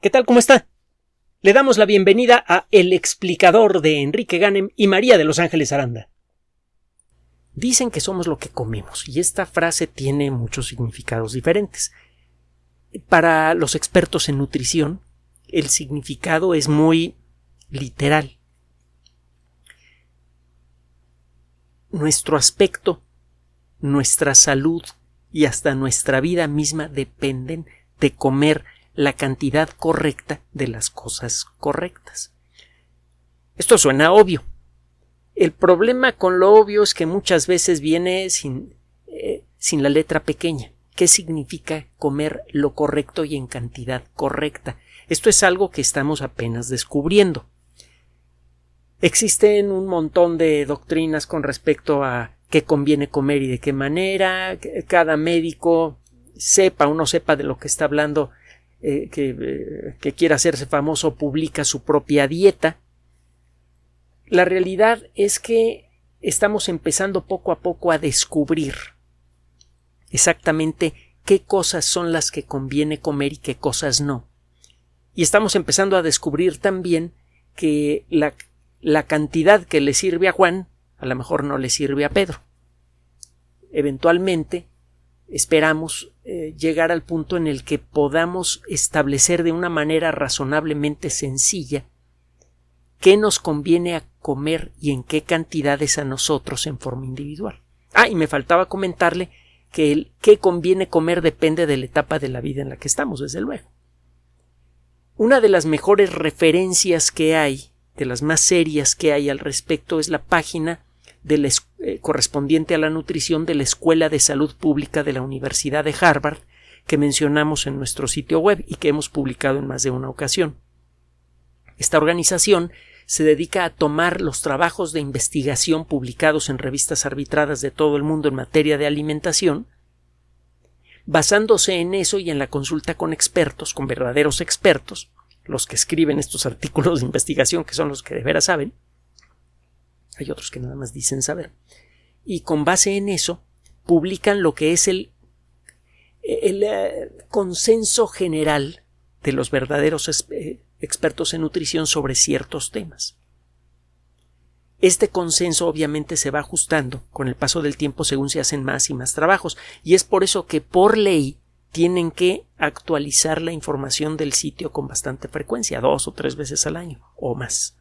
¿Qué tal? ¿Cómo está? Le damos la bienvenida a El explicador de Enrique Ganem y María de Los Ángeles Aranda. Dicen que somos lo que comemos, y esta frase tiene muchos significados diferentes. Para los expertos en nutrición, el significado es muy literal. Nuestro aspecto, nuestra salud y hasta nuestra vida misma dependen de comer la cantidad correcta de las cosas correctas. Esto suena obvio. El problema con lo obvio es que muchas veces viene sin, eh, sin la letra pequeña. ¿Qué significa comer lo correcto y en cantidad correcta? Esto es algo que estamos apenas descubriendo. Existen un montón de doctrinas con respecto a qué conviene comer y de qué manera. Cada médico sepa o no sepa de lo que está hablando eh, eh, que, quiera hacerse famoso publica su propia dieta. La realidad es que estamos empezando poco a poco a descubrir exactamente qué cosas son las que conviene comer y qué cosas no. Y estamos empezando a descubrir también que la, la cantidad que le sirve a Juan a lo mejor no le sirve a Pedro. Eventualmente esperamos eh, llegar al punto en el que podamos establecer de una manera razonablemente sencilla qué nos conviene a comer y en qué cantidades a nosotros en forma individual. Ah, y me faltaba comentarle que el qué conviene comer depende de la etapa de la vida en la que estamos, desde luego. Una de las mejores referencias que hay, de las más serias que hay al respecto, es la página eh, correspondiente a la nutrición de la Escuela de Salud Pública de la Universidad de Harvard, que mencionamos en nuestro sitio web y que hemos publicado en más de una ocasión. Esta organización se dedica a tomar los trabajos de investigación publicados en revistas arbitradas de todo el mundo en materia de alimentación, basándose en eso y en la consulta con expertos, con verdaderos expertos, los que escriben estos artículos de investigación, que son los que de veras saben, hay otros que nada más dicen saber. Y con base en eso, publican lo que es el, el eh, consenso general de los verdaderos eh, expertos en nutrición sobre ciertos temas. Este consenso obviamente se va ajustando con el paso del tiempo según se hacen más y más trabajos, y es por eso que por ley tienen que actualizar la información del sitio con bastante frecuencia, dos o tres veces al año o más.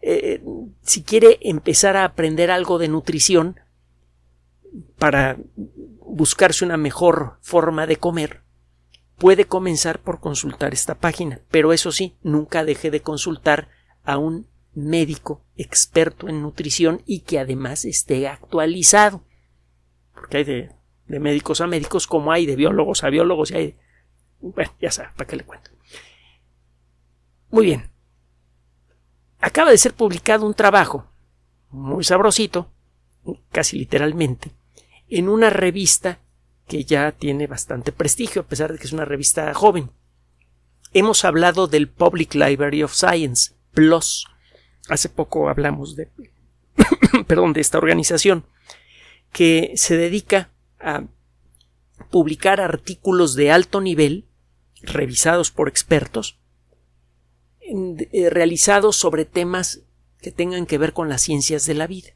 Eh, si quiere empezar a aprender algo de nutrición para buscarse una mejor forma de comer, puede comenzar por consultar esta página. Pero eso sí, nunca deje de consultar a un médico experto en nutrición y que además esté actualizado. Porque hay de, de médicos a médicos como hay de biólogos a biólogos y hay... Bueno, ya sabe, ¿para qué le cuento? Muy bien acaba de ser publicado un trabajo muy sabrosito, casi literalmente, en una revista que ya tiene bastante prestigio, a pesar de que es una revista joven. Hemos hablado del Public Library of Science, PLOS. Hace poco hablamos de, perdón, de esta organización que se dedica a publicar artículos de alto nivel revisados por expertos realizados sobre temas que tengan que ver con las ciencias de la vida.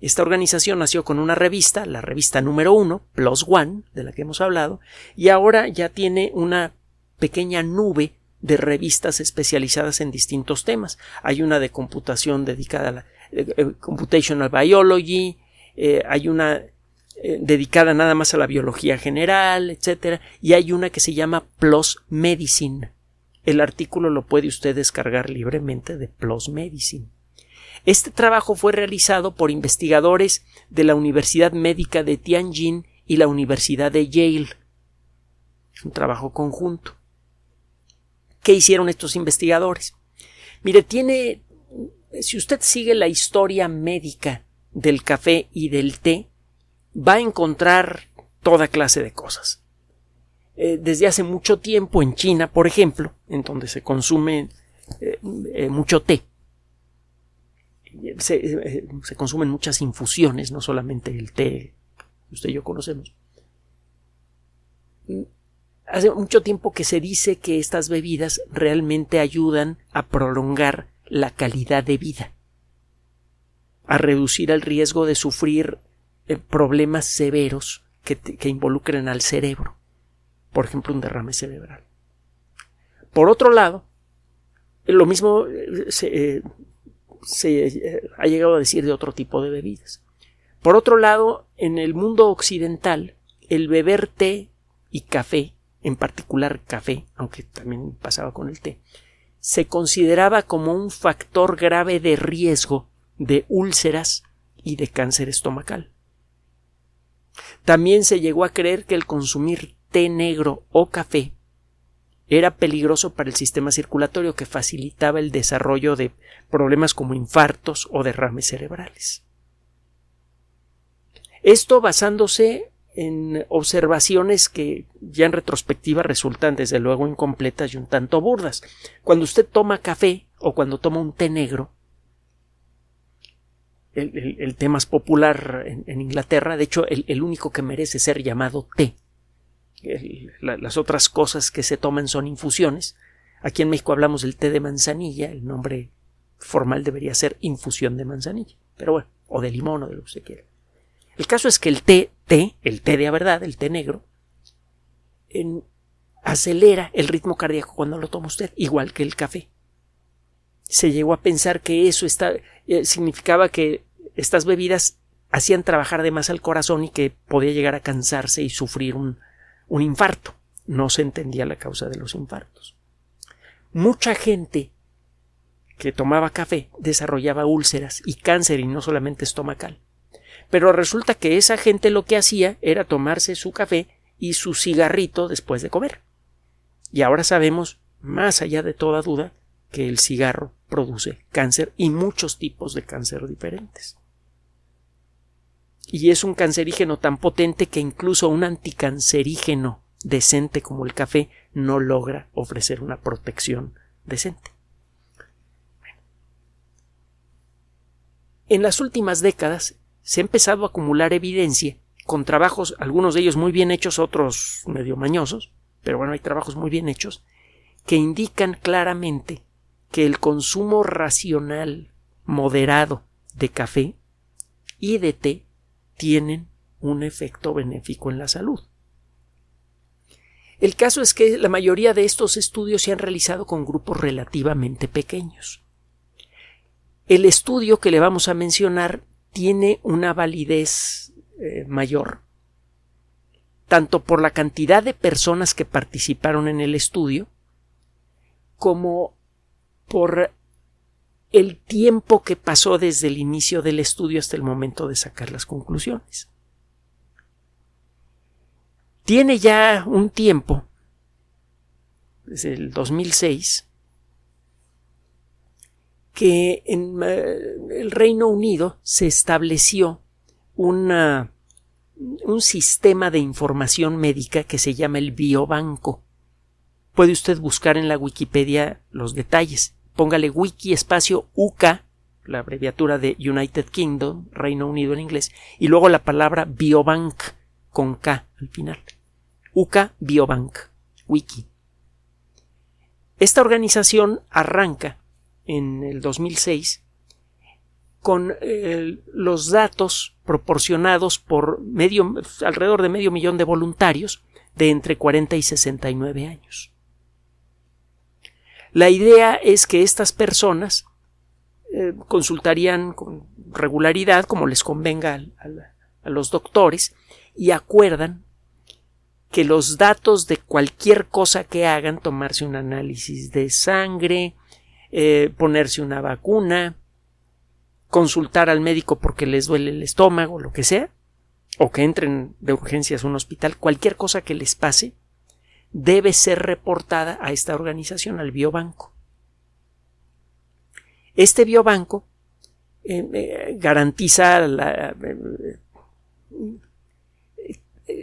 Esta organización nació con una revista, la revista número uno, Plus One, de la que hemos hablado, y ahora ya tiene una pequeña nube de revistas especializadas en distintos temas. Hay una de computación dedicada a la eh, eh, Computational Biology, hay una dedicada nada más a la biología general, etcétera, y hay una que se llama Plus Medicine. El artículo lo puede usted descargar libremente de PLOS Medicine. Este trabajo fue realizado por investigadores de la Universidad Médica de Tianjin y la Universidad de Yale. Es un trabajo conjunto. ¿Qué hicieron estos investigadores? Mire, tiene. Si usted sigue la historia médica del café y del té, va a encontrar toda clase de cosas. Eh, desde hace mucho tiempo en China, por ejemplo, en donde se consume eh, eh, mucho té. Se, consumen muchas infusiones, no solamente el té que usted y yo conocemos. hace mucho tiempo que se dice que estas bebidas realmente ayudan a prolongar la calidad de vida, a reducir el riesgo de sufrir problemas severos que involucren al cerebro, por ejemplo un derrame cerebral. Por otro lado, lo mismo eh, se, eh, se, ha llegado a decir de otro tipo de bebidas. Por otro lado, en el mundo occidental, el beber té y café, en particular café, aunque también pasaba con el té, se consideraba como un factor grave de riesgo de úlceras y de cáncer estomacal. También se llegó a creer que el consumir té negro o café era peligroso para el sistema circulatorio que facilitaba el desarrollo de problemas como infartos o derrames cerebrales. Esto basándose en observaciones que ya en retrospectiva resultan desde luego incompletas y un tanto burdas. Cuando usted toma café o cuando toma un té negro, el, té más popular en, Inglaterra, de hecho el, único que merece ser llamado té. Las otras cosas que se toman son infusiones. Aquí en México hablamos del té de manzanilla, el nombre formal debería ser infusión de manzanilla, pero bueno, o de limón o de lo que usted quiera. El caso es que el té, té, el té de verdad, el té negro, acelera el ritmo cardíaco cuando lo toma usted, igual que el café. Se llegó a pensar que eso está, eh, significaba que estas bebidas hacían trabajar de más al corazón y que podía llegar a cansarse y sufrir un, un infarto. No se entendía la causa de los infartos. Mucha gente que tomaba café desarrollaba úlceras y cáncer y no solamente estomacal. Pero resulta que esa gente lo que hacía era tomarse su café y su cigarrito después de comer. Y ahora sabemos, más allá de toda duda, que el cigarro produce cáncer y muchos tipos de cáncer diferentes. Y es un cancerígeno tan potente que incluso un anticancerígeno decente como el café no logra ofrecer una protección decente. En las últimas décadas se ha empezado a acumular evidencia con trabajos, algunos de ellos muy bien hechos, otros medio mañosos, pero bueno, hay trabajos muy bien hechos, que indican claramente que el consumo racional, moderado de café y de té tienen un efecto benéfico en la salud. El caso es que la mayoría de estos estudios se han realizado con grupos relativamente pequeños. El estudio que le vamos a mencionar tiene una validez eh, mayor, tanto por la cantidad de personas que participaron en el estudio, como por el tiempo que pasó desde el inicio del estudio hasta el momento de sacar las conclusiones. Tiene ya un tiempo, desde el 2006, que en eh, el Reino Unido se estableció un sistema de información médica que se llama el biobanco. Puede usted buscar en la Wikipedia los detalles. Póngale wiki espacio UK, la abreviatura de United Kingdom, Reino Unido en inglés, y luego la palabra biobank con K al final. UK Biobank, wiki. Esta organización arranca en el 2006 con eh, los datos proporcionados por medio, alrededor de medio millón de voluntarios de entre 40 y 69 años. La idea es que estas personas eh, consultarían con regularidad, como les convenga a los doctores, y acuerdan que los datos de cualquier cosa que hagan, tomarse un análisis de sangre, eh, ponerse una vacuna, consultar al médico porque les duele el estómago, lo que sea, o que entren de urgencias a un hospital, cualquier cosa que les pase, debe ser reportada a esta organización, al biobanco. Este biobanco eh, eh, garantiza la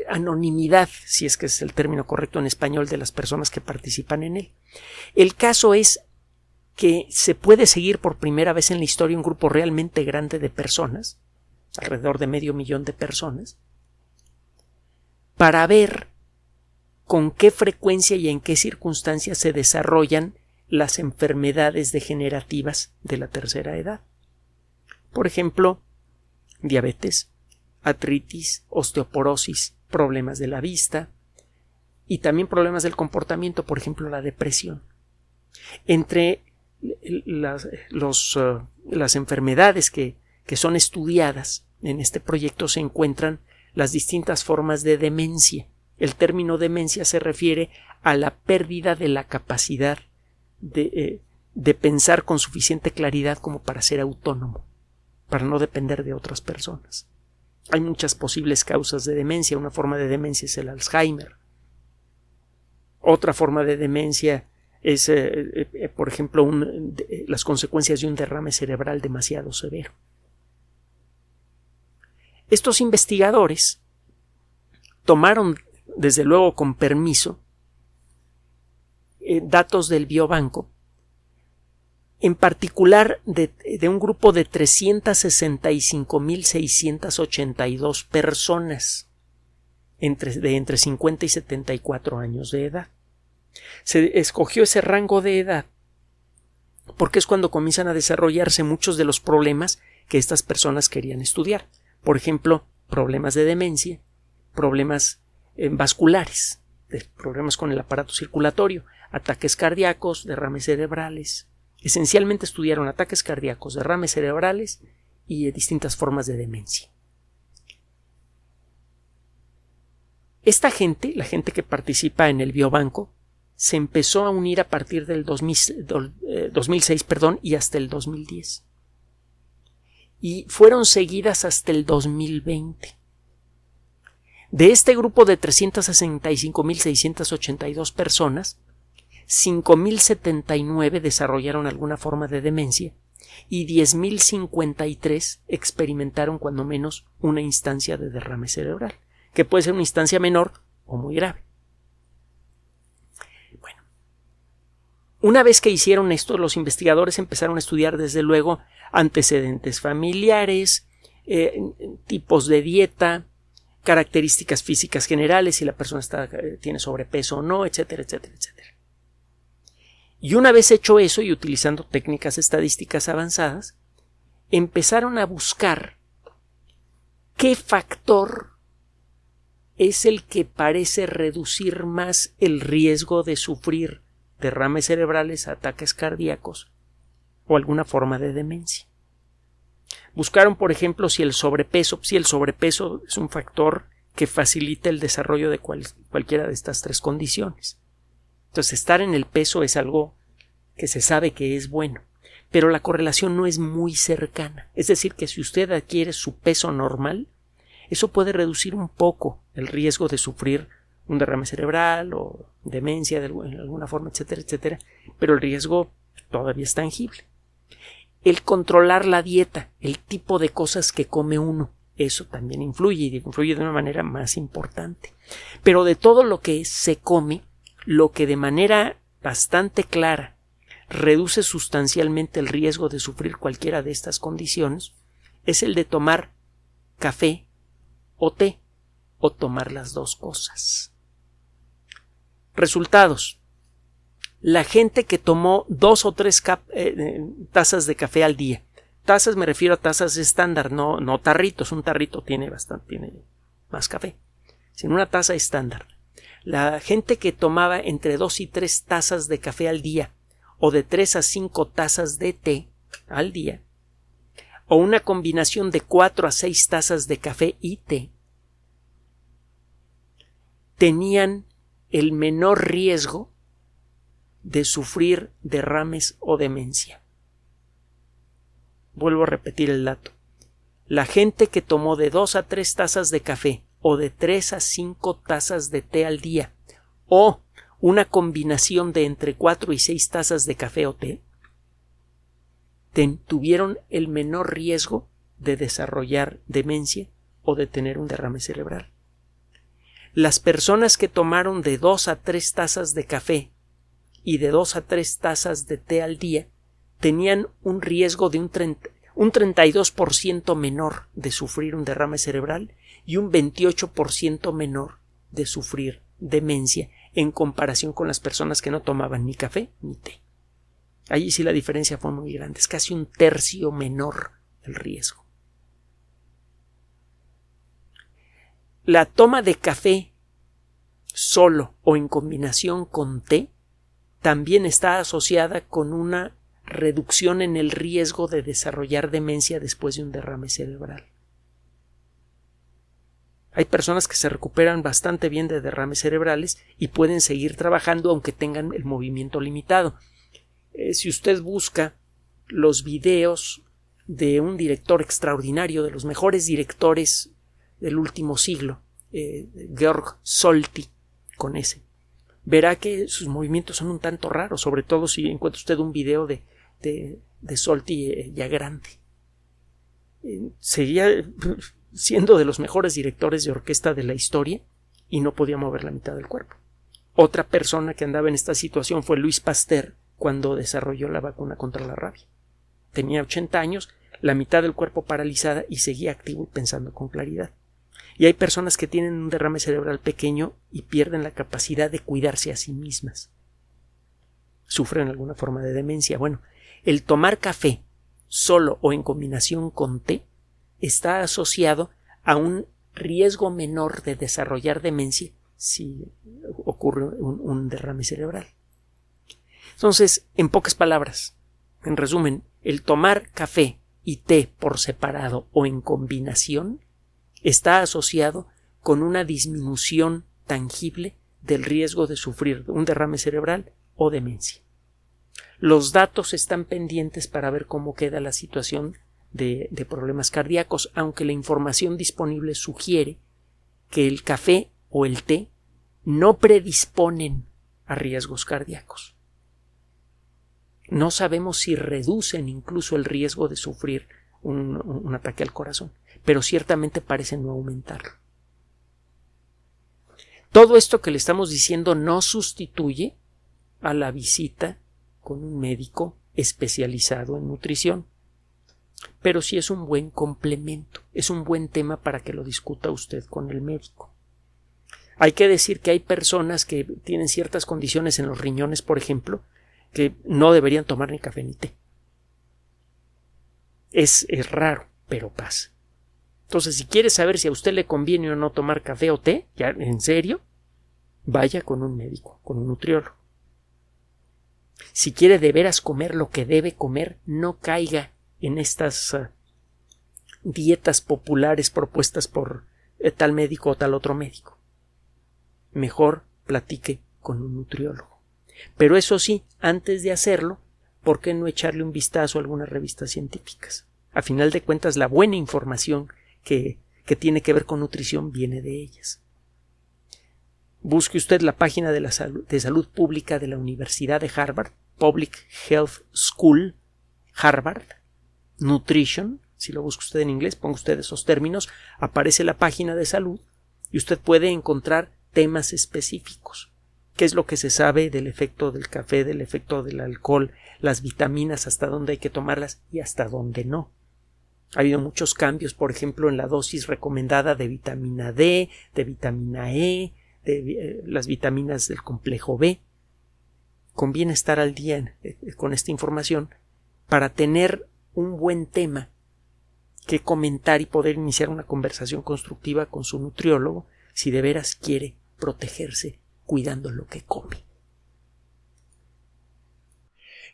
anonimidad, si es que es el término correcto en español, de las personas que participan en él. El caso es que se puede seguir por primera vez en la historia un grupo realmente grande de personas, alrededor de medio millón de personas, para ver con qué frecuencia y en qué circunstancias se desarrollan las enfermedades degenerativas de la tercera edad. Por ejemplo, diabetes, artritis, osteoporosis, problemas de la vista y también problemas del comportamiento, por ejemplo, la depresión. Entre las, las enfermedades que son estudiadas en este proyecto se encuentran las distintas formas de demencia. El término demencia se refiere a la pérdida de la capacidad de, eh, de pensar con suficiente claridad como para ser autónomo, para no depender de otras personas. Hay muchas posibles causas de demencia. Una forma de demencia es el Alzheimer. Otra forma de demencia es, eh, eh, por ejemplo, las consecuencias de un derrame cerebral demasiado severo. Estos investigadores tomaron, desde luego con permiso, eh, datos del biobanco, en particular de, un grupo de 365.682 personas entre, de entre 50 y 74 años de edad. Se escogió ese rango de edad porque es cuando comienzan a desarrollarse muchos de los problemas que estas personas querían estudiar. Por ejemplo, problemas de demencia, problemas eh, vasculares, problemas con el aparato circulatorio, ataques cardíacos, derrames cerebrales. Esencialmente estudiaron ataques cardíacos, derrames cerebrales y eh, distintas formas de demencia. Esta gente, la gente que participa en el biobanco, se empezó a unir a partir del 2006 eh, perdón, y hasta el 2010. Y fueron seguidas hasta el 2020. De este grupo de 365.682 personas, 5.079 desarrollaron alguna forma de demencia y 10.053 experimentaron cuando menos una instancia de derrame cerebral, que puede ser una instancia menor o muy grave. Bueno, una vez que hicieron esto, los investigadores empezaron a estudiar desde luego antecedentes familiares, eh, tipos de dieta, características físicas generales, si la persona está, eh, tiene sobrepeso o no, etcétera, etcétera, etcétera. Y una vez hecho eso y utilizando técnicas estadísticas avanzadas, empezaron a buscar qué factor es el que parece reducir más el riesgo de sufrir derrames cerebrales, ataques cardíacos o alguna forma de demencia. Buscaron, por ejemplo, si el sobrepeso, si el sobrepeso es un factor que facilita el desarrollo de cualquiera de estas tres condiciones. Entonces, estar en el peso es algo que se sabe que es bueno, pero la correlación no es muy cercana. Es decir, que si usted adquiere su peso normal, eso puede reducir un poco el riesgo de sufrir un derrame cerebral o demencia de alguna forma, etcétera, etcétera, pero el riesgo todavía es tangible. El controlar la dieta, el tipo de cosas que come uno, eso también influye y influye de una manera más importante. Pero de todo lo que se come, lo que de manera bastante clara reduce sustancialmente el riesgo de sufrir cualquiera de estas condiciones es el de tomar café o té o tomar las dos cosas. Resultados. La gente que tomó dos o tres eh, eh, tazas de café al día. Tazas me refiero a tazas estándar, no, no tarritos. Un tarrito tiene bastante, tiene más café. Sino una taza estándar la gente que tomaba entre dos y tres tazas de café al día o de tres a cinco tazas de té al día o una combinación de cuatro a seis tazas de café y té tenían el menor riesgo de sufrir derrames o demencia. Vuelvo a repetir el dato. La gente que tomó de dos a tres tazas de café o de 3 a 5 tazas de té al día o una combinación de entre 4 y 6 tazas de café o té tuvieron el menor riesgo de desarrollar demencia o de tener un derrame cerebral. Las personas que tomaron de 2 a 3 tazas de café y de 2 a 3 tazas de té al día tenían un riesgo de un, 30, un 32% menor de sufrir un derrame cerebral y un 28% menor de sufrir demencia en comparación con las personas que no tomaban ni café ni té. Allí sí la diferencia fue muy grande, es casi un tercio menor el riesgo. La toma de café solo o en combinación con té también está asociada con una reducción en el riesgo de desarrollar demencia después de un derrame cerebral. Hay personas que se recuperan bastante bien de derrames cerebrales y pueden seguir trabajando aunque tengan el movimiento limitado. Eh, si usted busca los videos de un director extraordinario, de los mejores directores del último siglo, eh, Georg Solti, con ese, verá que sus movimientos son un tanto raros, sobre todo si encuentra usted un video de, de, Solti eh, ya grande. seguía siendo de los mejores directores de orquesta de la historia y no podía mover la mitad del cuerpo. Otra persona que andaba en esta situación fue Luis Pasteur cuando desarrolló la vacuna contra la rabia. Tenía 80 años, la mitad del cuerpo paralizada y seguía activo y pensando con claridad. Y hay personas que tienen un derrame cerebral pequeño y pierden la capacidad de cuidarse a sí mismas. Sufren alguna forma de demencia. Bueno, el tomar café solo o en combinación con té está asociado a un riesgo menor de desarrollar demencia si ocurre un, derrame cerebral. Entonces, en pocas palabras, en resumen, el tomar café y té por separado o en combinación está asociado con una disminución tangible del riesgo de sufrir un derrame cerebral o demencia. Los datos están pendientes para ver cómo queda la situación de, problemas cardíacos, aunque la información disponible sugiere que el café o el té no predisponen a riesgos cardíacos. No sabemos si reducen incluso el riesgo de sufrir un, ataque al corazón, pero ciertamente parecen no aumentarlo. Todo esto que le estamos diciendo no sustituye a la visita con un médico especializado en nutrición pero sí es un buen complemento, es un buen tema para que lo discuta usted con el médico. Hay que decir que hay personas que tienen ciertas condiciones en los riñones, por ejemplo, que no deberían tomar ni café ni té. Es, es raro, pero pasa. Entonces, si quiere saber si a usted le conviene o no tomar café o té, ya en serio, vaya con un médico, con un nutriólogo. Si quiere de veras comer lo que debe comer, no caiga en estas eh, dietas populares propuestas por eh, tal médico o tal otro médico. Mejor platique con un nutriólogo. Pero eso sí, antes de hacerlo, ¿por qué no echarle un vistazo a algunas revistas científicas? A final de cuentas, la buena información que, tiene que ver con nutrición viene de ellas. Busque usted la página de, de salud pública de la Universidad de Harvard, Public Health School, Harvard, Nutrition, si lo busca usted en inglés, ponga usted esos términos, aparece la página de salud y usted puede encontrar temas específicos. ¿Qué es lo que se sabe del efecto del café, del efecto del alcohol, las vitaminas, hasta dónde hay que tomarlas y hasta dónde no? Ha habido muchos cambios, por ejemplo, en la dosis recomendada de vitamina D, de vitamina E, de eh, las vitaminas del complejo B. Conviene estar al día eh, con esta información para tener un buen tema que comentar y poder iniciar una conversación constructiva con su nutriólogo si de veras quiere protegerse cuidando lo que come.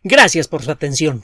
Gracias por su atención.